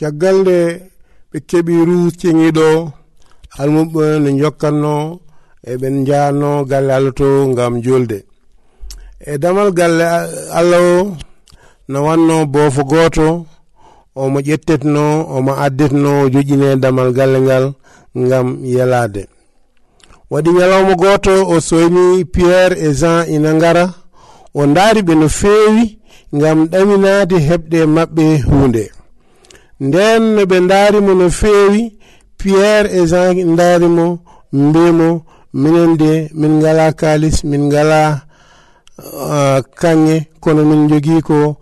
caggal nde ɓe keɓi rus ceŋiɗo almuɓe ne jokkanno eɓen jaanno galle allah to ngam julde. E damal galle allah o no wanno boofo gooto omo ƴettetno omo addetno o joƴine damal galle ngal ngam yelade waɗi ñalawma gooto o soyni pierre et jean ina ngara o daari ɓe no feewi ngam ɗaminade heɓde maɓɓe hunde nden no ɓe daarimo no feewi pierre e jean daarimo mbimo minen de min ngala kalis min ngala uh, kanŋe kono min jogii ko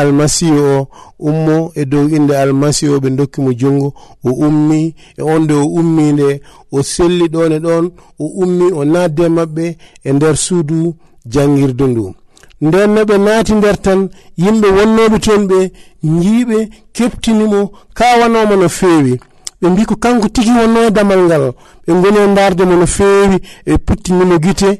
almasihu o ummo e dow inde almasihu o ɓe dokkimo jungo o ummi e on nde o ummi nde o selli ɗon e ɗon o ummi o nadde maɓɓe e nder suudu janngirdu ndu. nden no ɓe naati nder tan yimɓe wonnoɓe toon ɓe jiiɓe keptinimo kawanoma no feewi. Ɓe mbi ko kanko tigi wonno e damal ngal ɓe goni e darde mo no feewi e puttinimo gite.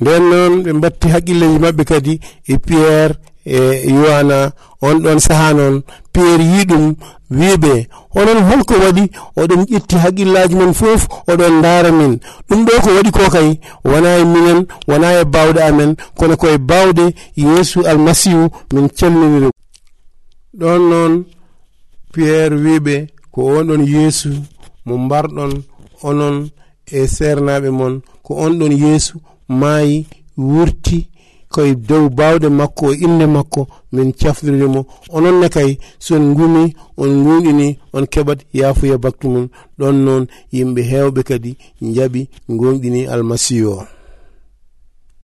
Nden noon ɓe mbatti haqqilleji mabɓe kadi e pierre e yowana on ɗon saaha noon pierre yi ɗum wiɓe onon holko waɗi oɗon ƴetti haqqillaji men fof oɗon daara min ɗum ɗo ko waɗi ko kay wona e minen wona e bawɗe amen kono koye bawɗe yeesu almasihu min calminiri ɗon noon pierre wiɓe ko onɗon yeesu mo mbarɗon onon e sernaɓe mon ko on ɗon yeesu maayi wurti koye dow bawɗe makko e o inde makko min cafdirimo ononne kay son gumi on gunɗini on keɓat yaafuya baktu mum ɗon noon yimɓe hewɓe kadi jaaɓi gonɗini almasihu o